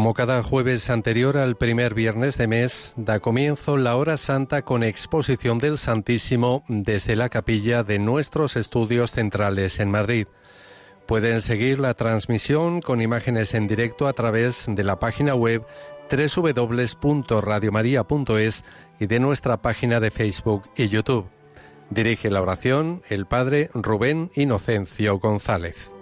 Como cada jueves anterior al primer viernes de mes, da comienzo la hora santa con exposición del Santísimo desde la capilla de nuestros estudios centrales en Madrid. Pueden seguir la transmisión con imágenes en directo a través de la página web www.radiomaria.es y de nuestra página de Facebook y YouTube. Dirige la oración el Padre Rubén Inocencio González.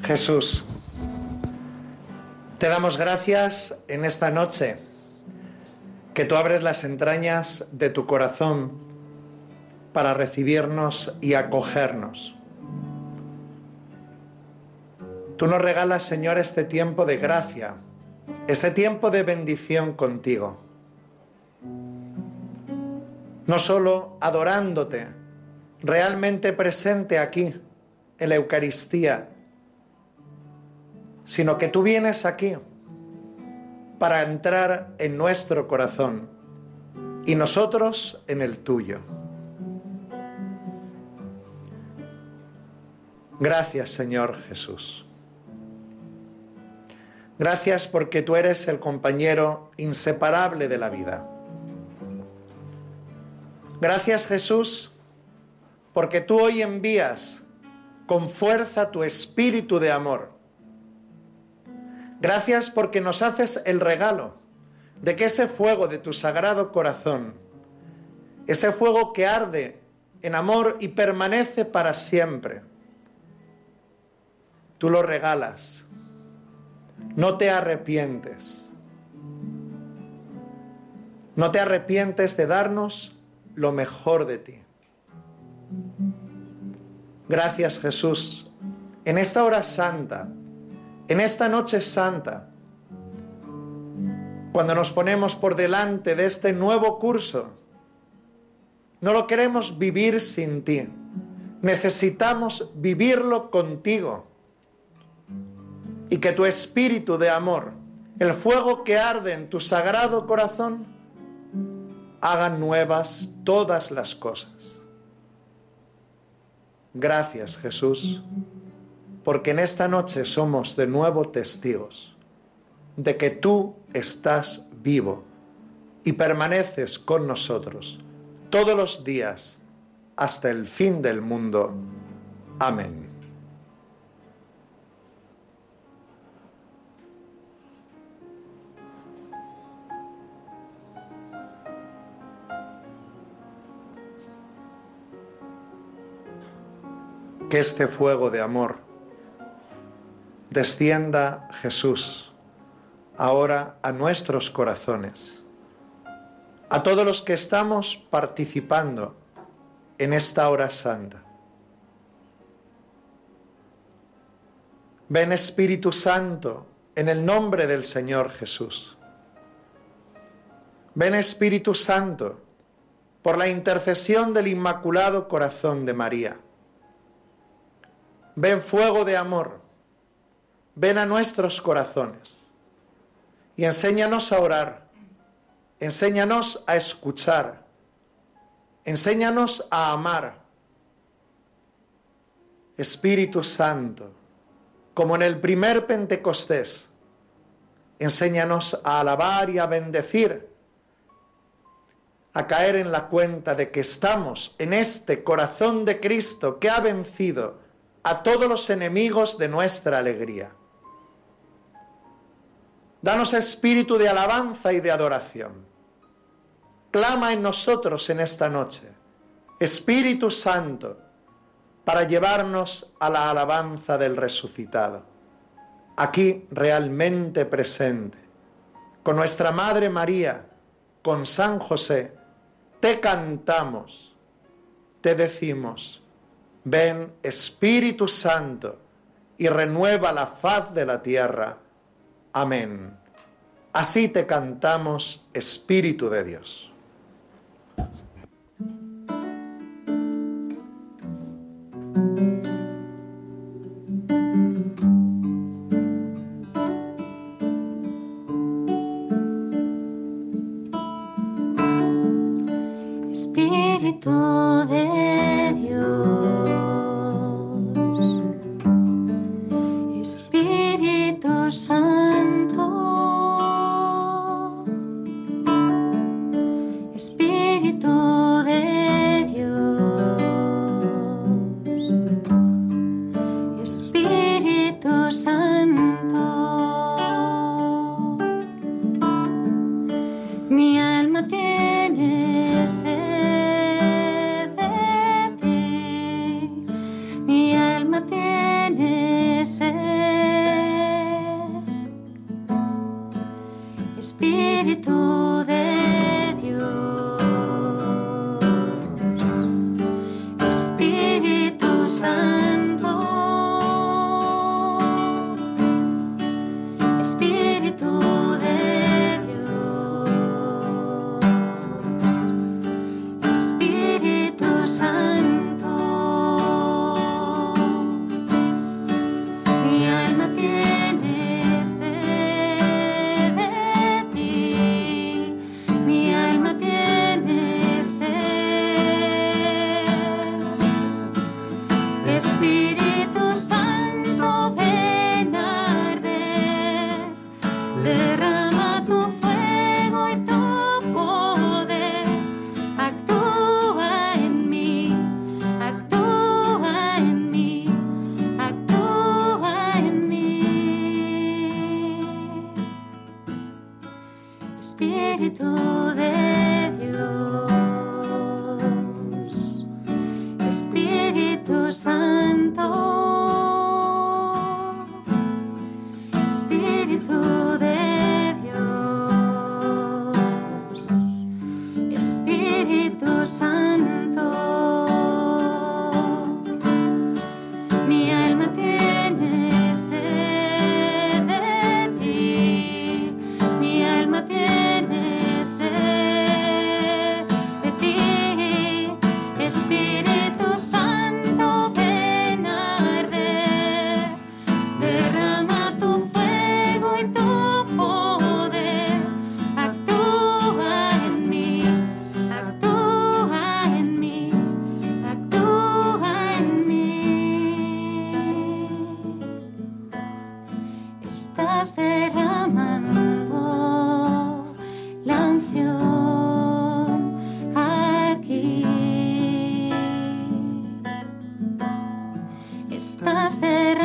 Jesús, te damos gracias en esta noche que tú abres las entrañas de tu corazón para recibirnos y acogernos. Tú nos regalas, Señor, este tiempo de gracia, este tiempo de bendición contigo. No solo adorándote, realmente presente aquí, en la Eucaristía, sino que tú vienes aquí para entrar en nuestro corazón y nosotros en el tuyo. Gracias Señor Jesús. Gracias porque tú eres el compañero inseparable de la vida. Gracias Jesús porque tú hoy envías con fuerza tu espíritu de amor Gracias porque nos haces el regalo de que ese fuego de tu sagrado corazón, ese fuego que arde en amor y permanece para siempre, tú lo regalas. No te arrepientes. No te arrepientes de darnos lo mejor de ti. Gracias Jesús. En esta hora santa, en esta noche santa, cuando nos ponemos por delante de este nuevo curso, no lo queremos vivir sin ti. Necesitamos vivirlo contigo. y que tu espíritu de amor, el fuego que arde en tu sagrado corazón, haga nuevas todas las cosas. Gracias Jesús, porque en esta noche somos de nuevo testigos de que tú estás vivo y permaneces con nosotros todos los días hasta el fin del mundo. Amén. Que este fuego de amor descienda Jesús ahora a nuestros corazones, a todos los que estamos participando en esta hora santa. Ven Espíritu Santo en el nombre del Señor Jesús. Ven Espíritu Santo por la intercesión del Inmaculado Corazón de María. Ven fuego de amor, ven a nuestros corazones y enséñanos a orar, enséñanos a escuchar, enséñanos a amar. Espíritu Santo, como en el primer Pentecostés, enséñanos a alabar y a bendecir, a caer en la cuenta de que estamos en este corazón de Cristo que ha vencido a todos los enemigos de nuestra alegría. Danos espíritu de alabanza y de adoración. Clama en nosotros en esta noche, Espíritu Santo, para llevarnos a la alabanza del resucitado, aquí realmente presente, con nuestra Madre María, con San José, te cantamos, te decimos, ven Espíritu Santo y renueva la faz de la tierra. Amén. Así te cantamos, Espíritu de Dios. Del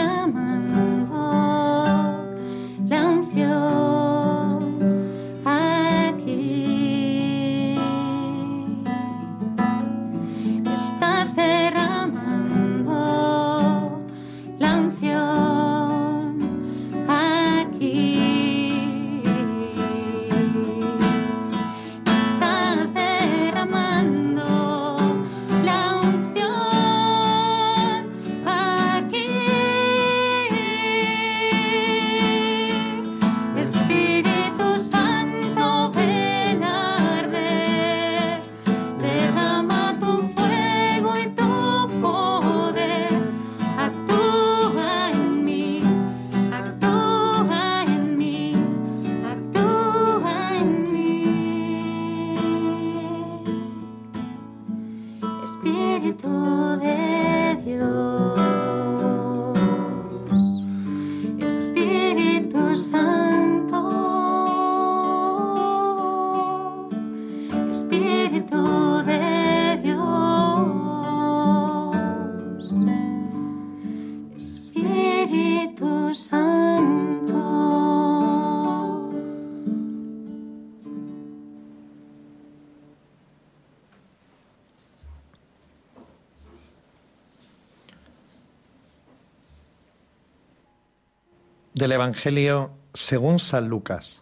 Evangelio según San Lucas.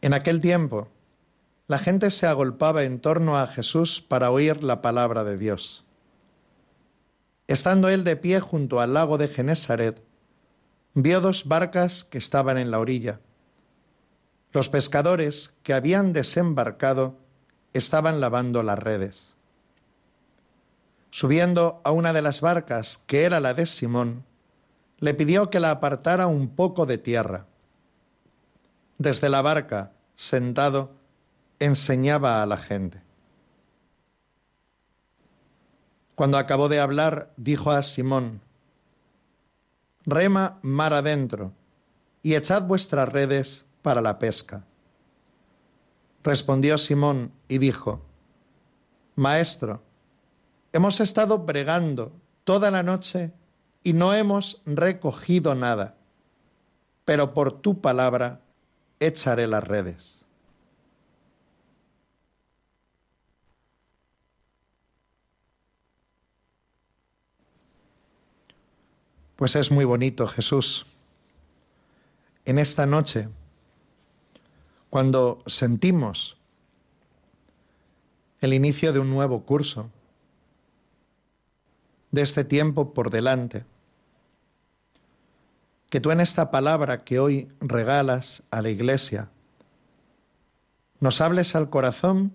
En aquel tiempo, la gente se agolpaba en torno a Jesús para oír la palabra de Dios. Estando él de pie junto al lago de Genesaret, vio dos barcas que estaban en la orilla. Los pescadores que habían desembarcado estaban lavando las redes. Subiendo a una de las barcas, que era la de Simón, le pidió que la apartara un poco de tierra. Desde la barca, sentado, enseñaba a la gente. Cuando acabó de hablar, dijo a Simón, Rema mar adentro y echad vuestras redes para la pesca. Respondió Simón y dijo, Maestro, hemos estado bregando toda la noche y no hemos recogido nada, pero por tu palabra echaré las redes. Pues es muy bonito, Jesús. En esta noche, cuando sentimos el inicio de un nuevo curso, de este tiempo por delante, que tú en esta palabra que hoy regalas a la iglesia, nos hables al corazón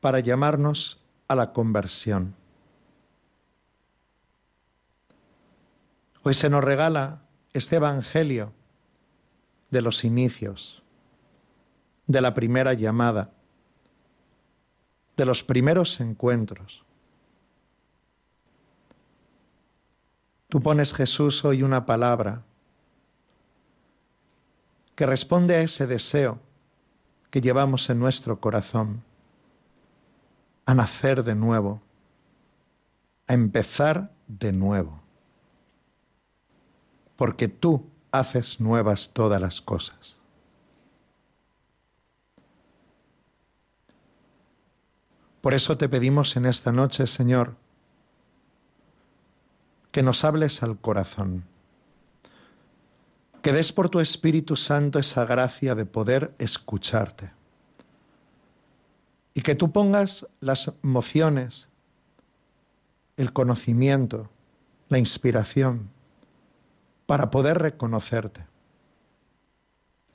para llamarnos a la conversión. Hoy se nos regala este Evangelio de los inicios, de la primera llamada, de los primeros encuentros. Tú pones Jesús hoy una palabra que responde a ese deseo que llevamos en nuestro corazón, a nacer de nuevo, a empezar de nuevo, porque tú haces nuevas todas las cosas. Por eso te pedimos en esta noche, Señor, que nos hables al corazón, que des por tu Espíritu Santo esa gracia de poder escucharte y que tú pongas las mociones, el conocimiento, la inspiración para poder reconocerte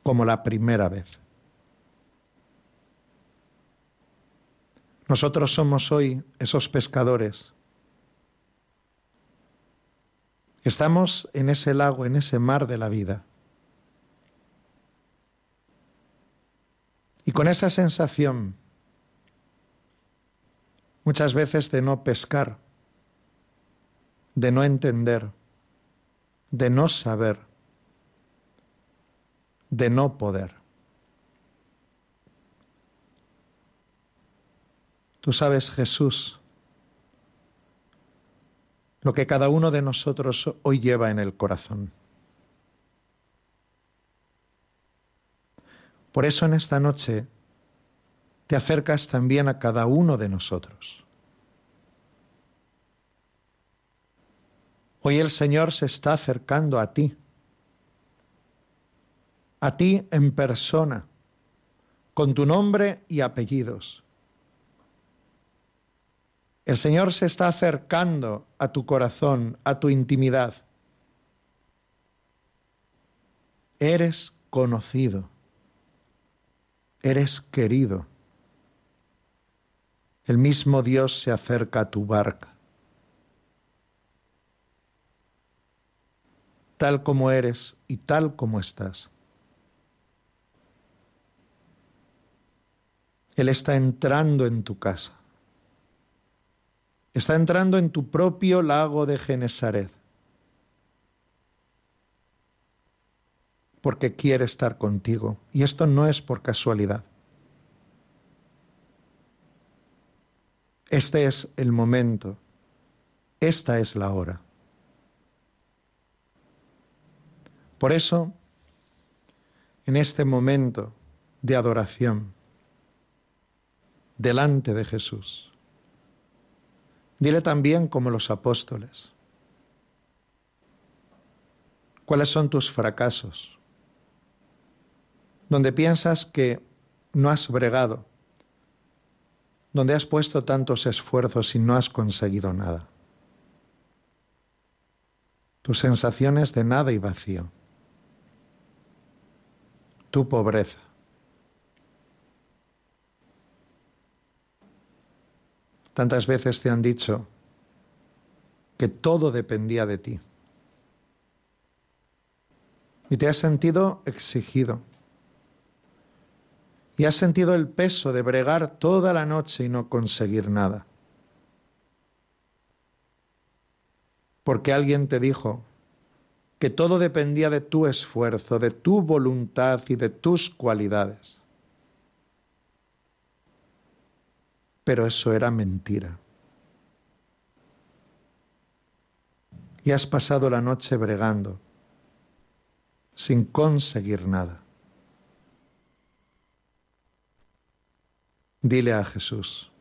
como la primera vez. Nosotros somos hoy esos pescadores Estamos en ese lago, en ese mar de la vida. Y con esa sensación, muchas veces de no pescar, de no entender, de no saber, de no poder. Tú sabes, Jesús, lo que cada uno de nosotros hoy lleva en el corazón. Por eso en esta noche te acercas también a cada uno de nosotros. Hoy el Señor se está acercando a ti, a ti en persona, con tu nombre y apellidos. El Señor se está acercando a tu corazón, a tu intimidad. Eres conocido, eres querido. El mismo Dios se acerca a tu barca. Tal como eres y tal como estás. Él está entrando en tu casa está entrando en tu propio lago de Genesaret. Porque quiere estar contigo. Y esto no es por casualidad. Este es el momento. Esta es la hora. Por eso, en este momento de adoración, delante de Jesús, Dile también como los apóstoles. ¿Cuáles son tus fracasos? Donde piensas que no has bregado, donde has puesto tantos esfuerzos y no has conseguido nada. Tus sensaciones de nada y vacío. Tu pobreza. Tantas veces te han dicho que todo dependía de ti. Y te has sentido exigido. Y has sentido el peso de bregar toda la noche y no conseguir nada. Porque alguien te dijo que todo dependía de tu esfuerzo, de tu voluntad y de tus cualidades. Pero eso era mentira. Y has pasado la noche bregando, sin conseguir nada. Dile a Jesús,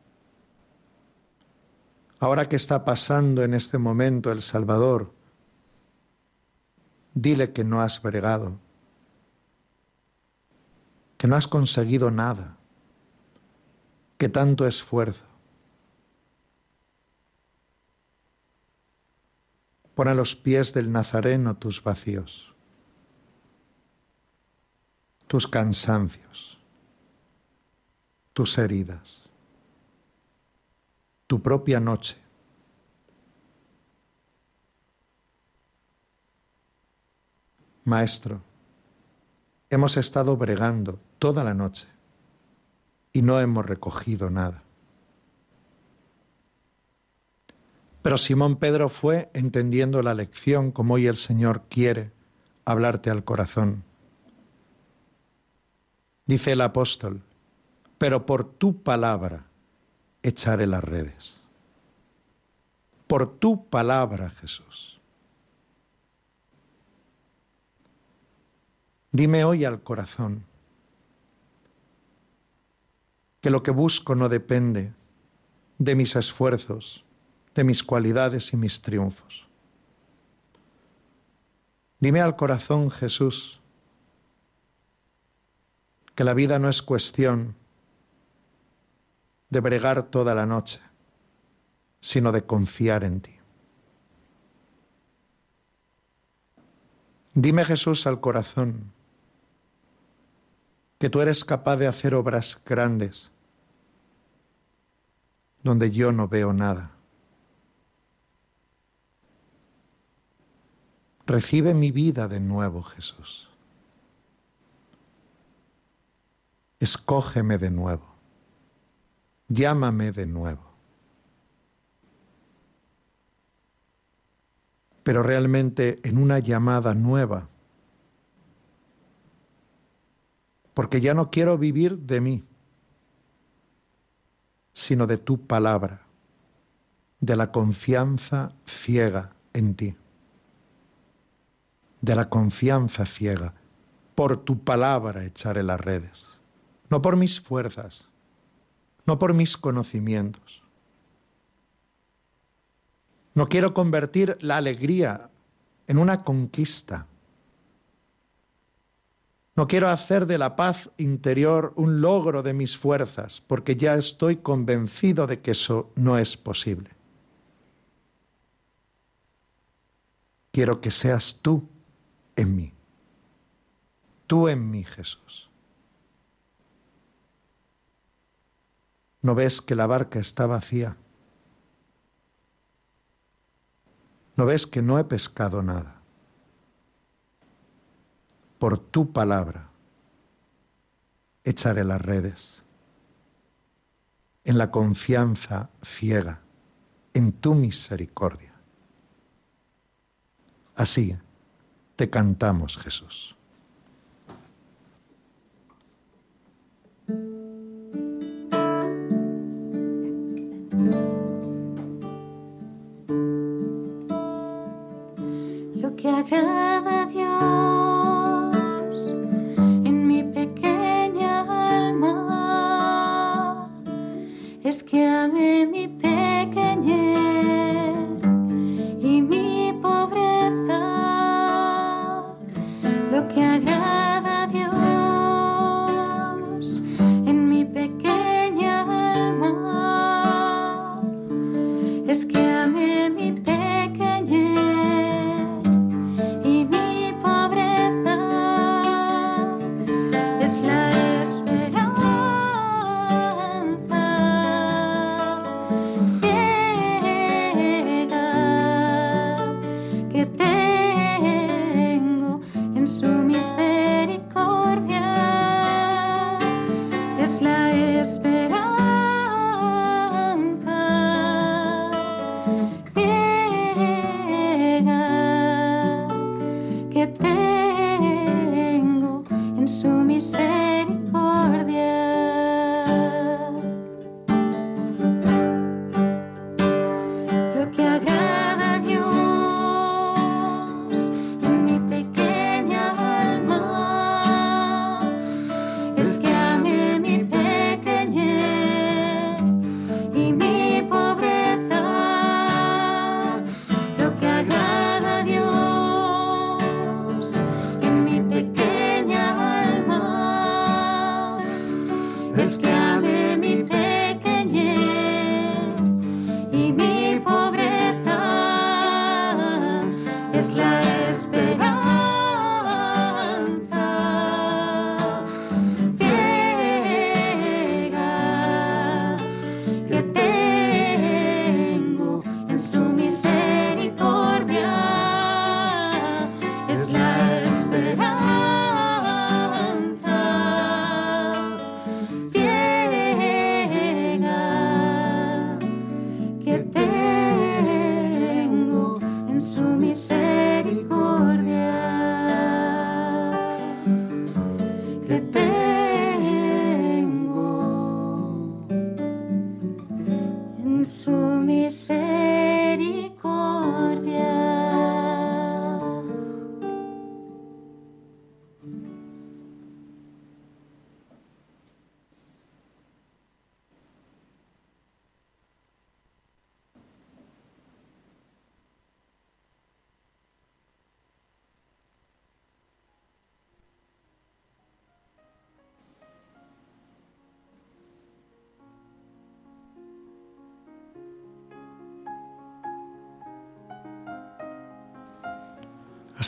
ahora que está pasando en este momento el Salvador, dile que no has bregado, que no has conseguido nada que tanto esfuerzo. Pon a los pies del Nazareno tus vacíos, tus cansancios, tus heridas, tu propia noche. Maestro, hemos estado bregando toda la noche y no hemos recogido nada. Pero Simón Pedro fue entendiendo la lección como hoy el Señor quiere hablarte al corazón. Dice el apóstol, pero por tu palabra echaré las redes. Por tu palabra, Jesús. Dime hoy al corazón, que lo que busco no depende de mis esfuerzos, de mis cualidades y mis triunfos. Dime al corazón, Jesús, que la vida no es cuestión de bregar toda la noche, sino de confiar en ti. Dime, Jesús, al corazón, que tú eres capaz de hacer obras grandes donde yo no veo nada. Recibe mi vida de nuevo, Jesús. Escógeme de nuevo. Llámame de nuevo. Pero realmente en una llamada nueva porque ya no quiero vivir de mí, sino de tu palabra. de la confianza ciega en ti, de la confianza ciega. Por tu palabra echaré las redes, no por mis fuerzas, no por mis conocimientos. No quiero convertir la alegría en una conquista. No quiero hacer de la paz interior un logro de mis fuerzas, porque ya estoy convencido de que eso no es posible. Quiero que seas tú en mí. Tú en mí, Jesús. ¿No ves que la barca está vacía? ¿No ves que no he pescado nada? Por tu palabra echaré las redes, en la confianza ciega, en tu misericordia. Así te cantamos, Jesús.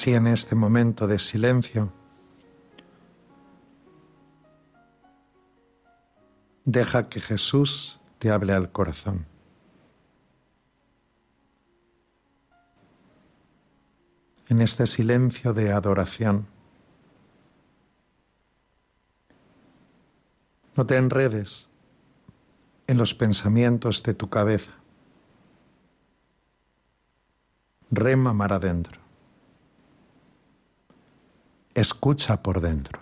Así en este momento de silencio, deja que Jesús te hable al corazón. En este silencio de adoración, no te enredes en los pensamientos de tu cabeza. Rema mar adentro. Escucha por dentro.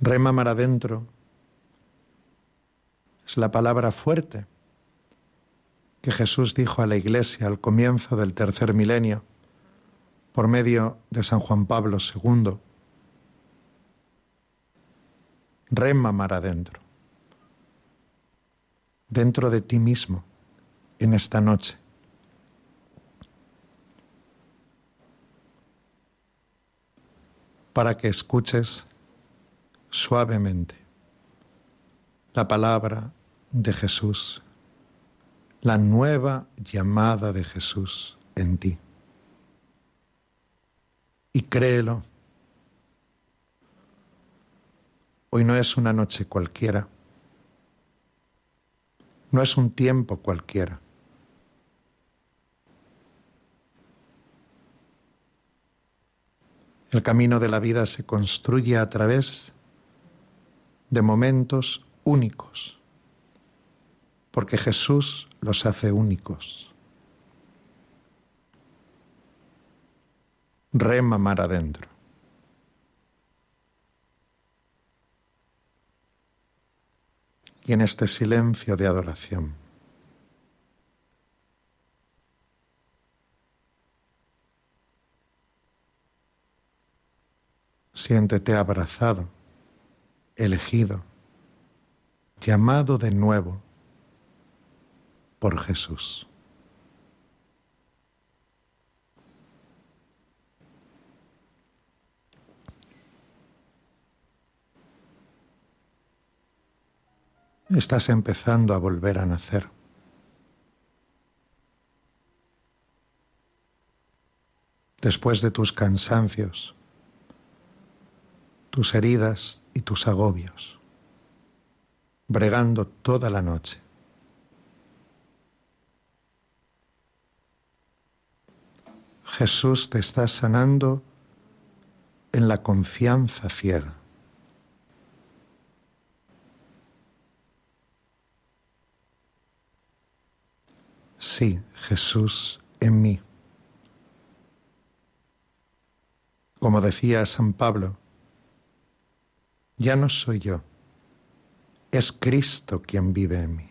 Rema mar adentro es la palabra fuerte que Jesús dijo a la Iglesia al comienzo del tercer milenio por medio de San Juan Pablo II. Rema mar adentro, dentro de ti mismo, en esta noche. para que escuches suavemente la palabra de Jesús, la nueva llamada de Jesús en ti. Y créelo, hoy no es una noche cualquiera, no es un tiempo cualquiera. El camino de la vida se construye a través de momentos únicos, porque Jesús los hace únicos. Rema mar adentro. Y en este silencio de adoración. Siéntete abrazado, elegido, llamado de nuevo por Jesús. Estás empezando a volver a nacer. Después de tus cansancios, tus heridas y tus agobios, bregando toda la noche. Jesús te está sanando en la confianza ciega. Sí, Jesús en mí. Como decía San Pablo, ya no soy yo, es Cristo quien vive en mí.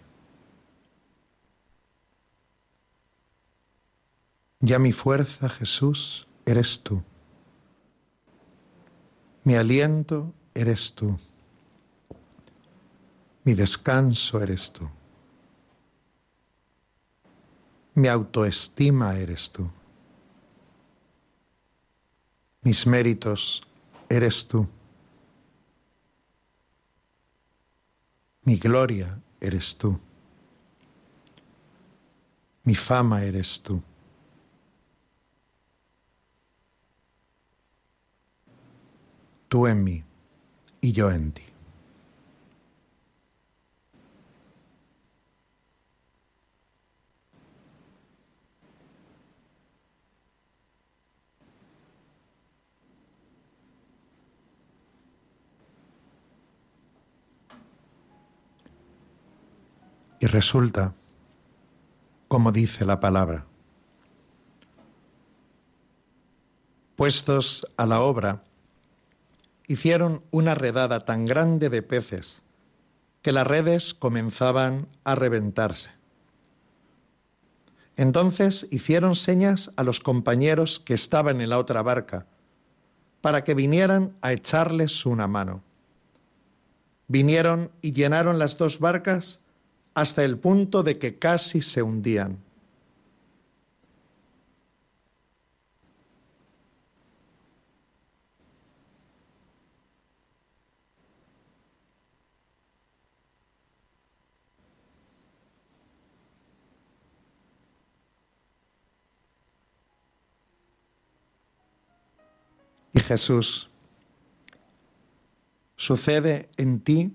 Ya mi fuerza, Jesús, eres tú. Mi aliento eres tú. Mi descanso eres tú. Mi autoestima eres tú. Mis méritos eres tú. Mi gloria eres tú. Mi fama eres tú. Tú en mí y yo en ti. Y resulta, como dice la palabra, puestos a la obra, hicieron una redada tan grande de peces que las redes comenzaban a reventarse. Entonces hicieron señas a los compañeros que estaban en la otra barca para que vinieran a echarles una mano. Vinieron y llenaron las dos barcas hasta el punto de que casi se hundían. Y Jesús, sucede en ti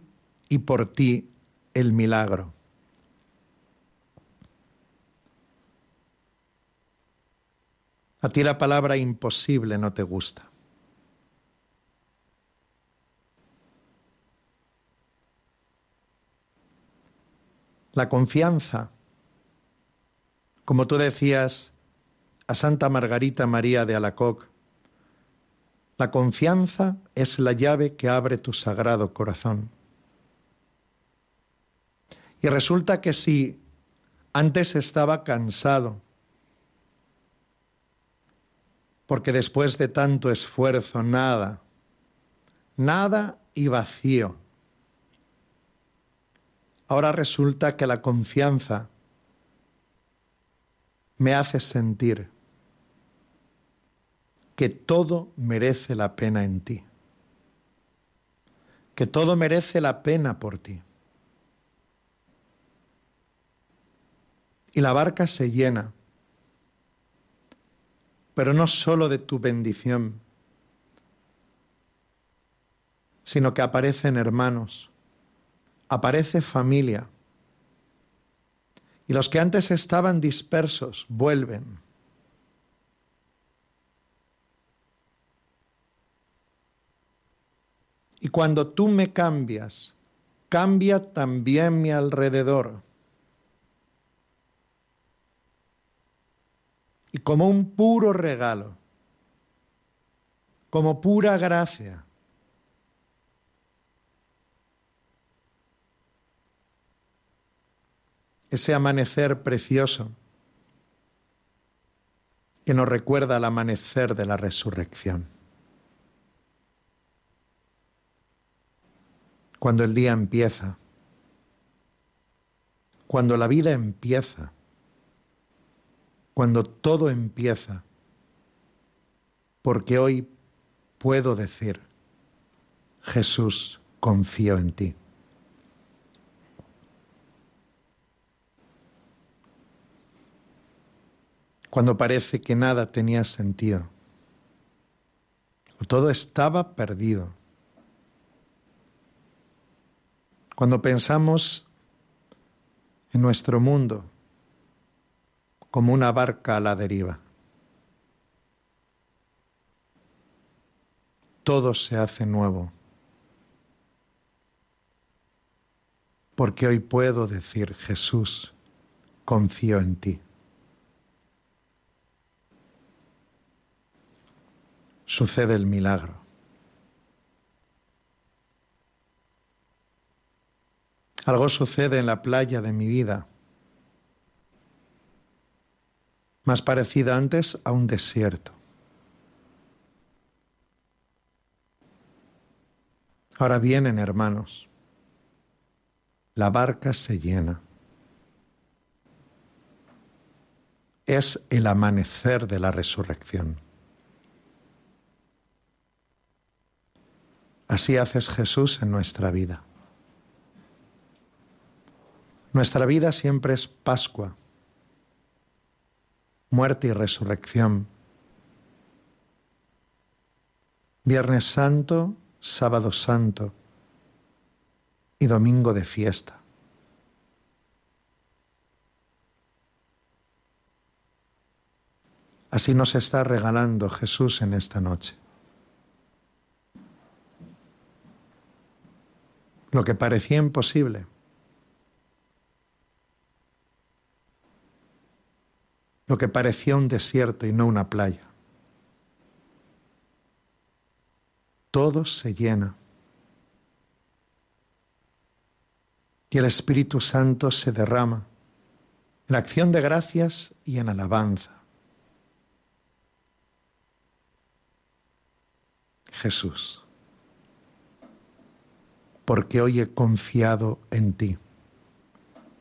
y por ti el milagro. A ti la palabra imposible no te gusta. La confianza, como tú decías a Santa Margarita María de Alacoc, La confianza es la llave que abre tu sagrado corazón. Y resulta que si antes estaba cansado, porque después de tanto esfuerzo, nada, nada y vacío. Ahora resulta que la confianza me hace sentir que todo merece la pena en ti, que todo merece la pena por ti. Y la barca se llena, pero no solo de tu bendición, sino que aparecen hermanos, aparece familia, y los que antes estaban dispersos vuelven. Y cuando tú me cambias, cambia también mi alrededor. Y como un puro regalo, como pura gracia, ese amanecer precioso que nos recuerda al amanecer de la resurrección. Cuando el día empieza, cuando la vida empieza, cuando todo empieza, porque hoy puedo decir, Jesús, confío en ti. cuando parece que nada tenía sentido, o todo estaba perdido. Cuando pensamos en nuestro mundo como una barca a la deriva, todo se hace nuevo. Porque hoy puedo decir, Jesús, confío en ti. sucede el milagro. Algo sucede en la playa de mi vida, más parecida antes a un desierto. Ahora vienen hermanos, la barca se llena. Es el amanecer de la resurrección. Así haces Jesús en nuestra vida. Nuestra vida siempre es Pascua, muerte y resurrección. Viernes Santo, Sábado Santo y Domingo de fiesta. Así nos está regalando Jesús en esta noche. lo que parecía imposible. Lo que parecía un desierto y no una playa. Todo se llena. Y el Espíritu Santo se derrama en acción de gracias y en alabanza. Jesús porque hoy he confiado en ti,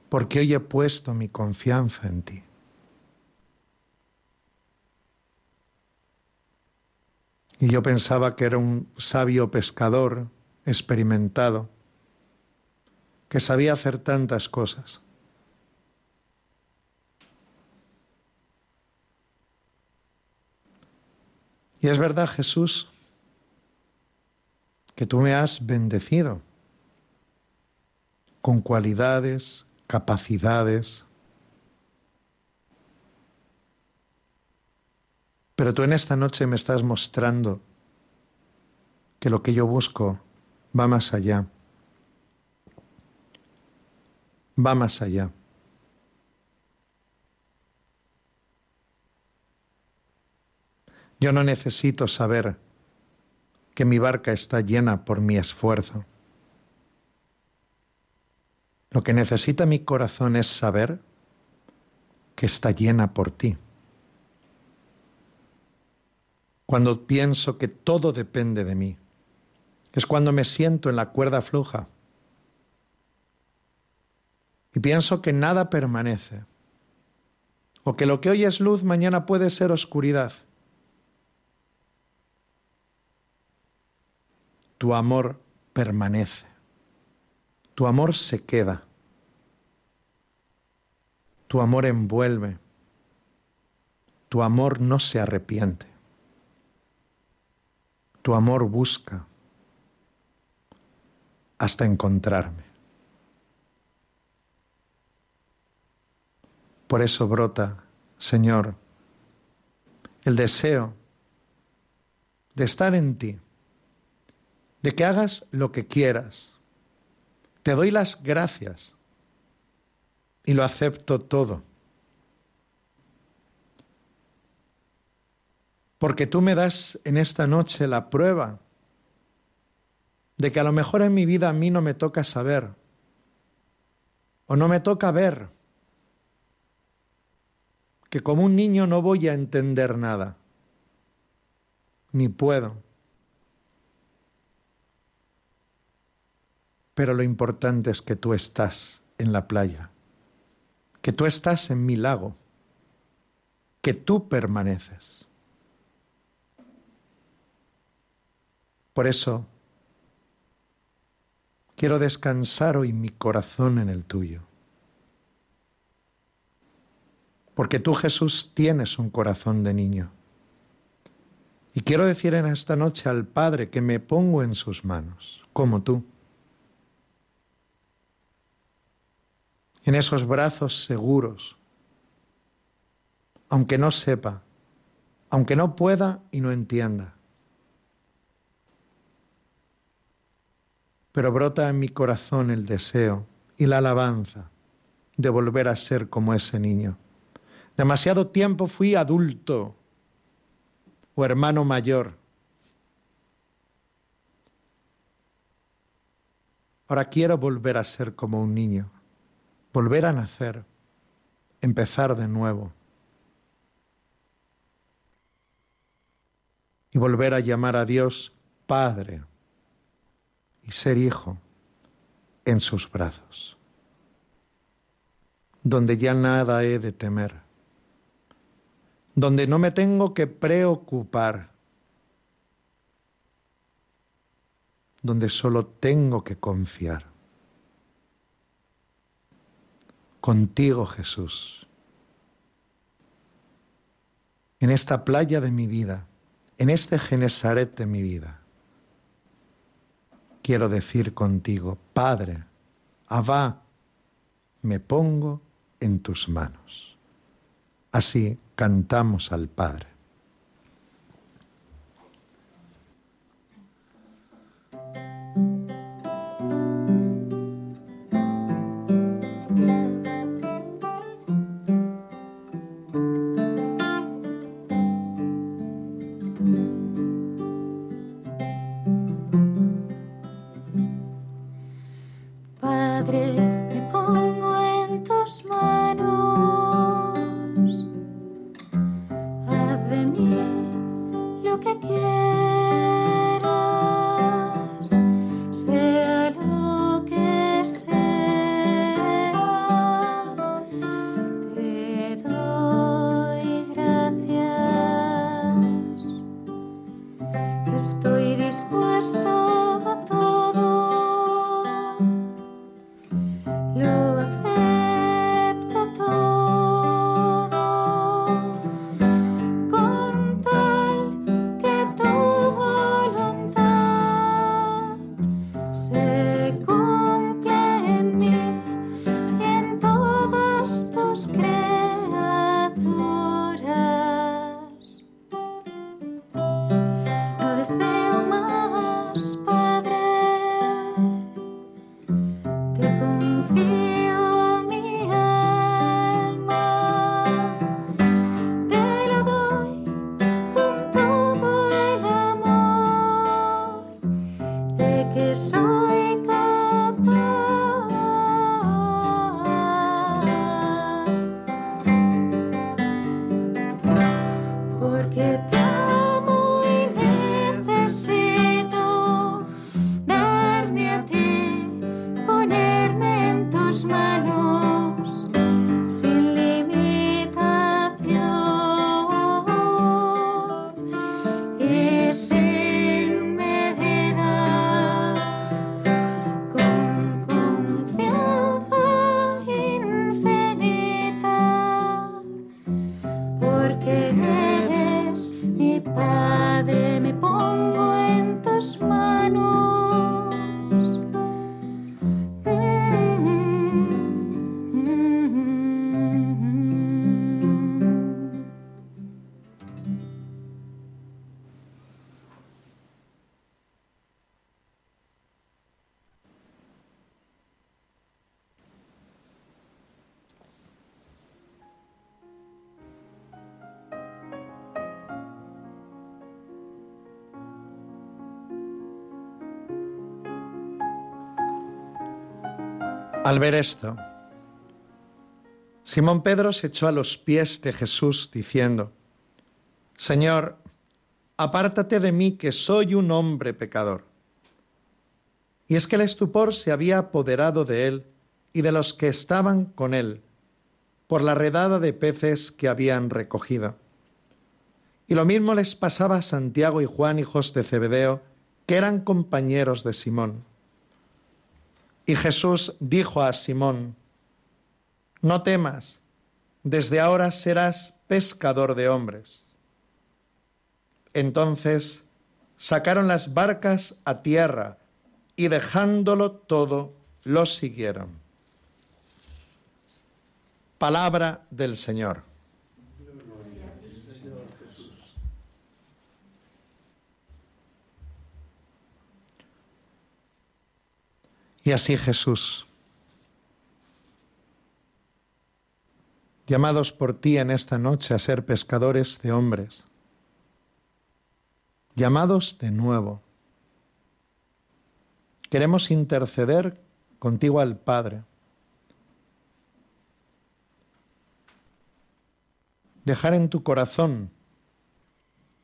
porque hoy he puesto mi confianza en ti. Y yo pensaba que era un sabio pescador experimentado, que sabía hacer tantas cosas. Y es verdad, Jesús, que tú me has bendecido con cualidades, capacidades. Pero tú en esta noche me estás mostrando que lo que yo busco va más allá. Va más allá. Yo no necesito saber que mi barca está llena por mi esfuerzo. Lo que necesita mi corazón es saber que está llena por ti. Cuando pienso que todo depende de mí, es cuando me siento en la cuerda floja. Y pienso que nada permanece, o que lo que hoy es luz mañana puede ser oscuridad. Tu amor permanece, tu amor se queda, tu amor envuelve, tu amor no se arrepiente, tu amor busca hasta encontrarme. Por eso brota, Señor, el deseo de estar en ti, de que hagas lo que quieras. Te doy las gracias y lo acepto todo. Porque tú me das en esta noche la prueba de que a lo mejor en mi vida a mí no me toca saber o no me toca ver que como un niño no voy a entender nada, ni puedo. Pero lo importante es que tú estás en la playa, que tú estás en mi lago, que tú permaneces. Por eso quiero descansar hoy mi corazón en el tuyo. porque tú Jesús tienes un corazón de niño. Y quiero decir en esta noche al Padre que me pongo en sus manos, como tú. En esos brazos seguros, aunque no sepa, aunque no pueda y no entienda. Pero brota en mi corazón el deseo y la alabanza de volver a ser como ese niño Demasiado tiempo fui adulto o hermano mayor. Ahora quiero volver a ser como un niño, volver a nacer, empezar de nuevo. Y volver a llamar a Dios Padre y ser hijo en sus brazos, donde ya nada he de temer donde no me tengo que preocupar, donde solo tengo que confiar. Contigo, Jesús, en esta playa de mi vida, en este Genesaret de mi vida, quiero decir contigo, Padre, Abba, me pongo en tus manos. Así cantamos al Padre. Estoy Al ver esto, Simón Pedro se echó a los pies de Jesús diciendo, Señor, apártate de mí que soy un hombre pecador. Y es que el estupor se había apoderado de él y de los que estaban con él por la redada de peces que habían recogido. Y lo mismo les pasaba a Santiago y Juan, hijos de Zebedeo, que eran compañeros de Simón. Y Jesús dijo a Simón, no temas, desde ahora serás pescador de hombres. Entonces sacaron las barcas a tierra y dejándolo todo, los siguieron. Palabra del Señor. Y así Jesús, llamados por ti en esta noche a ser pescadores de hombres, llamados de nuevo, queremos interceder contigo al Padre, dejar en tu corazón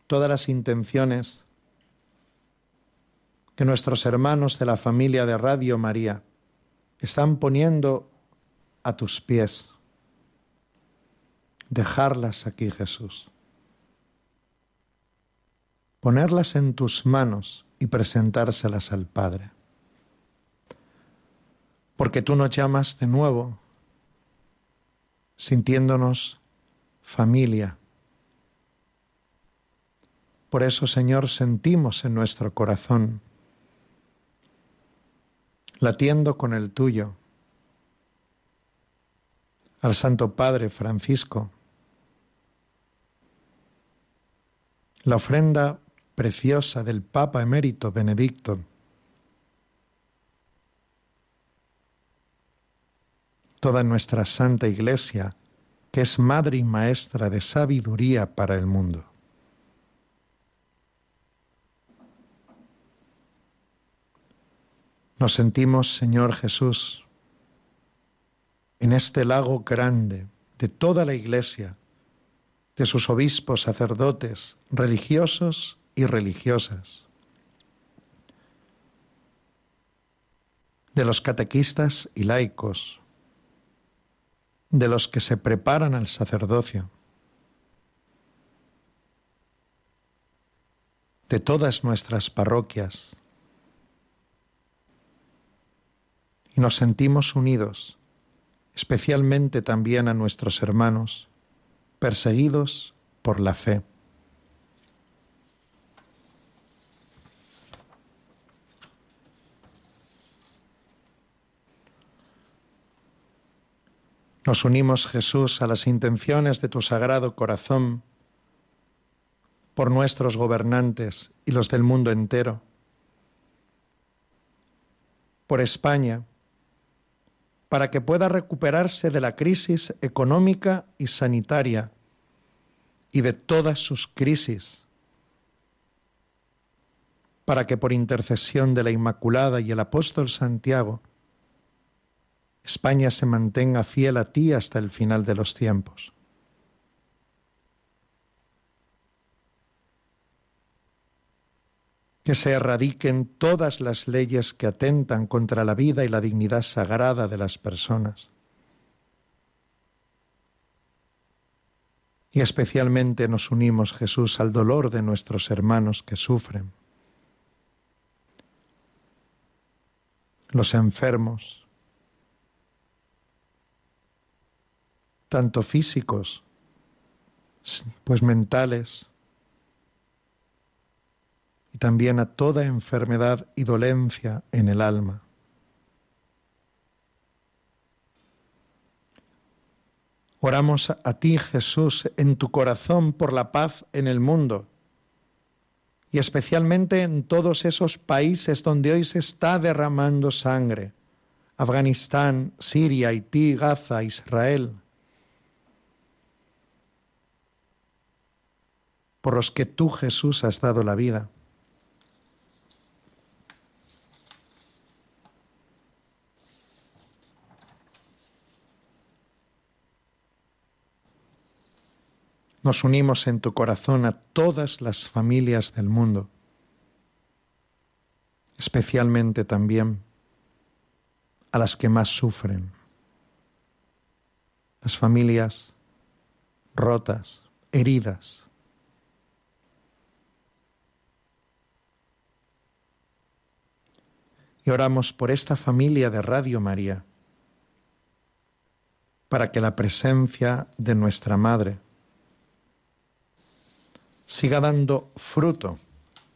todas las intenciones que nuestros hermanos de la familia de Radio María están poniendo a tus pies. Dejarlas aquí, Jesús. Ponerlas en tus manos y presentárselas al Padre. Porque tú nos llamas de nuevo, sintiéndonos familia. Por eso, Señor, sentimos en nuestro corazón latiendo con el tuyo, al Santo Padre Francisco, la ofrenda preciosa del Papa emérito Benedicto, toda nuestra Santa Iglesia, que es madre y maestra de sabiduría para el mundo. Nos sentimos, Señor Jesús, en este lago grande de toda la Iglesia, de sus obispos, sacerdotes, religiosos y religiosas, de los catequistas y laicos, de los que se preparan al sacerdocio, de todas nuestras parroquias, y nos sentimos unidos, especialmente también a nuestros hermanos perseguidos por la fe. Nos unimos, Jesús, a las intenciones de tu sagrado corazón por nuestros gobernantes y los del mundo entero, por España, para que pueda recuperarse de la crisis económica y sanitaria y de todas sus crisis. para que por intercesión de la Inmaculada y el apóstol Santiago, España se mantenga fiel a ti hasta el final de los tiempos. Que se erradiquen todas las leyes que atentan contra la vida y la dignidad sagrada de las personas. Y especialmente nos unimos, Jesús, al dolor de nuestros hermanos que sufren los enfermos, tanto físicos, pues mentales, y también a toda enfermedad y dolencia en el alma. Oramos a ti, Jesús, en tu corazón por la paz en el mundo y especialmente en todos esos países donde hoy se está derramando sangre. Afganistán, Siria, Haití, Gaza, Israel. Por los que tú, Jesús, has dado la vida. Nos unimos en tu corazón a todas las familias del mundo, especialmente también a las que más sufren, las familias rotas, heridas. Y oramos por esta familia de Radio María, para que la presencia de nuestra Madre, siga dando fruto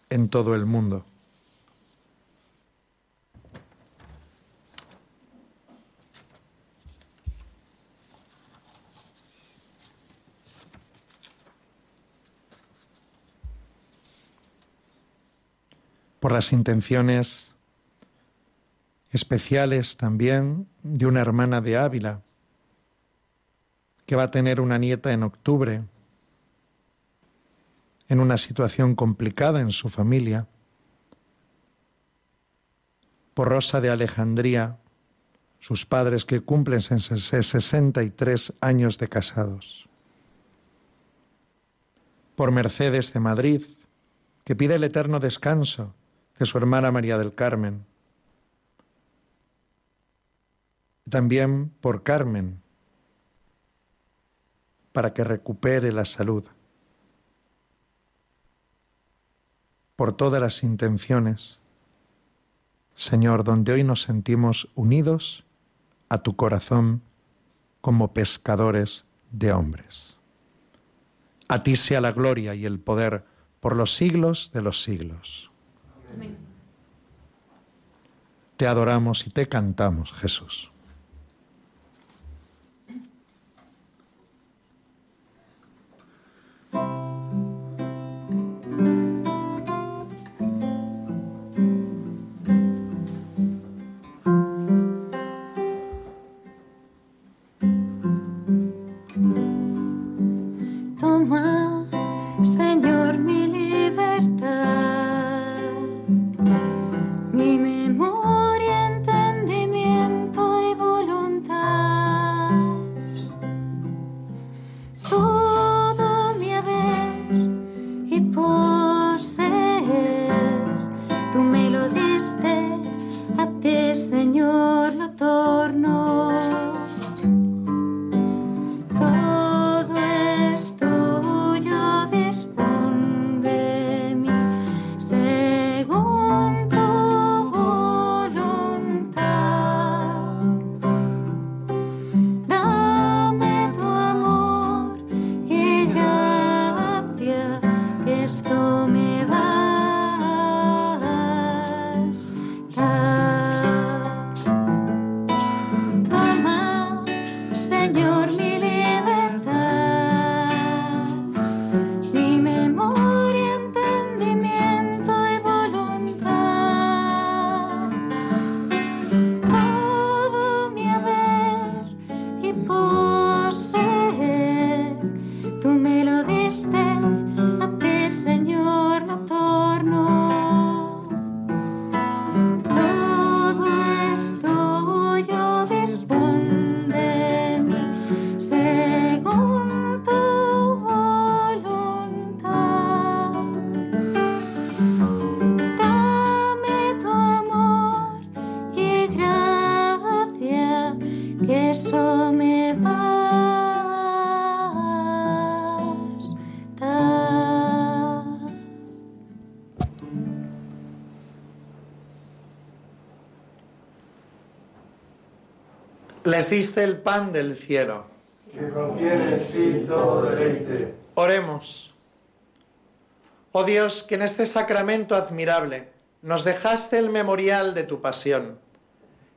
en todo el mundo. por las intenciones especiales también de una hermana de Ávila, que va a tener una nieta en octubre en una situación complicada en su familia. Por Rosa de Alejandría, sus padres que cumplen 63 años de casados. Por Mercedes de Madrid, que pide el eterno descanso de su hermana María del Carmen. También por Carmen, para que recupere la salud. Por todas las intenciones, Señor, donde hoy nos sentimos unidos a tu corazón como pescadores de hombres. A ti sea la gloria y el poder por los siglos de los siglos. Te adoramos y te cantamos, Jesús. Les diste el pan del cielo. que contiene sí todo deleite. Oremos. Oh Dios, que en este sacramento admirable nos dejaste el memorial de tu pasión.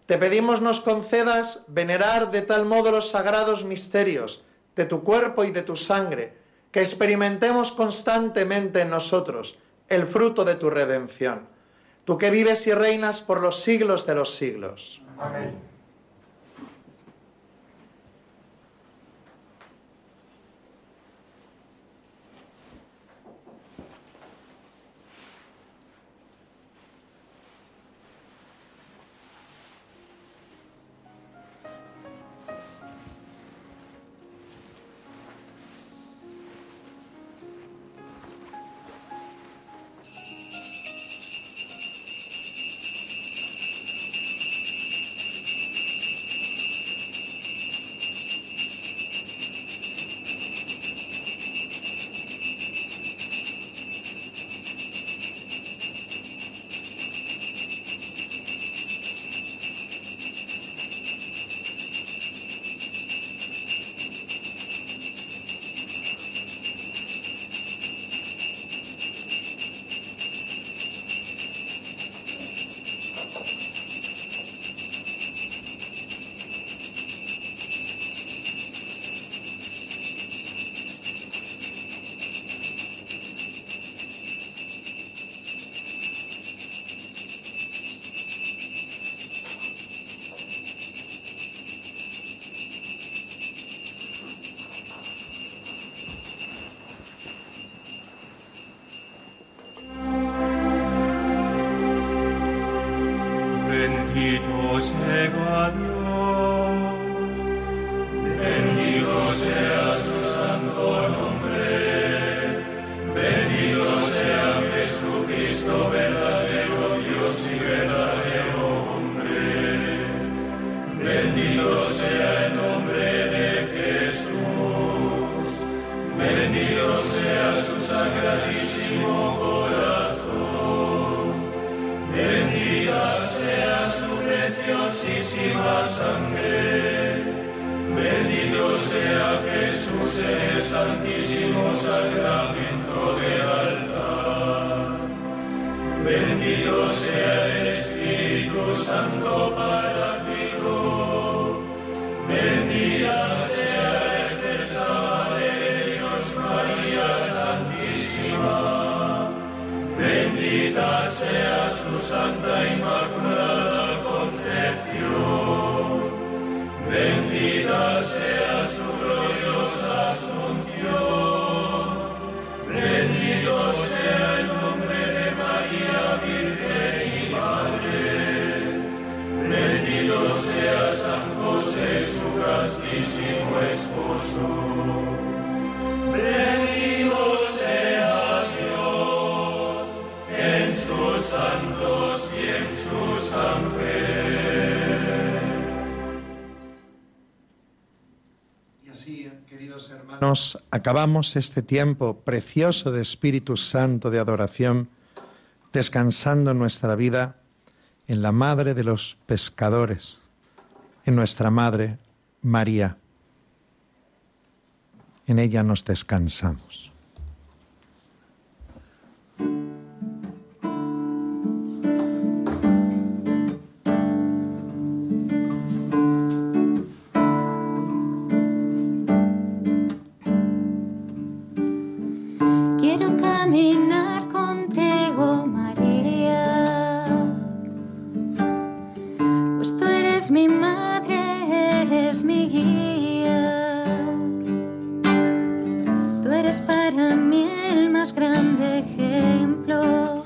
Te pedimos nos concedas venerar de tal modo los sagrados misterios de tu cuerpo y de tu sangre, que experimentemos constantemente en nosotros el fruto de tu redención. Tú que vives y reinas por los siglos de los siglos. Amén. Santísimo sacramento del altar. Bendito sea hermanos, acabamos este tiempo precioso de Espíritu Santo de adoración, descansando nuestra vida en la Madre de los pescadores, en nuestra Madre María. En ella nos descansamos. eres para mí el más grande ejemplo.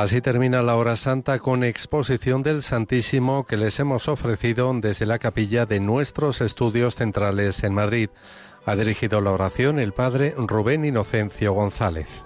Así termina la hora santa con exposición del Santísimo que les hemos ofrecido desde la capilla de nuestros estudios centrales en Madrid. Ha dirigido la oración el padre Rubén Inocencio González.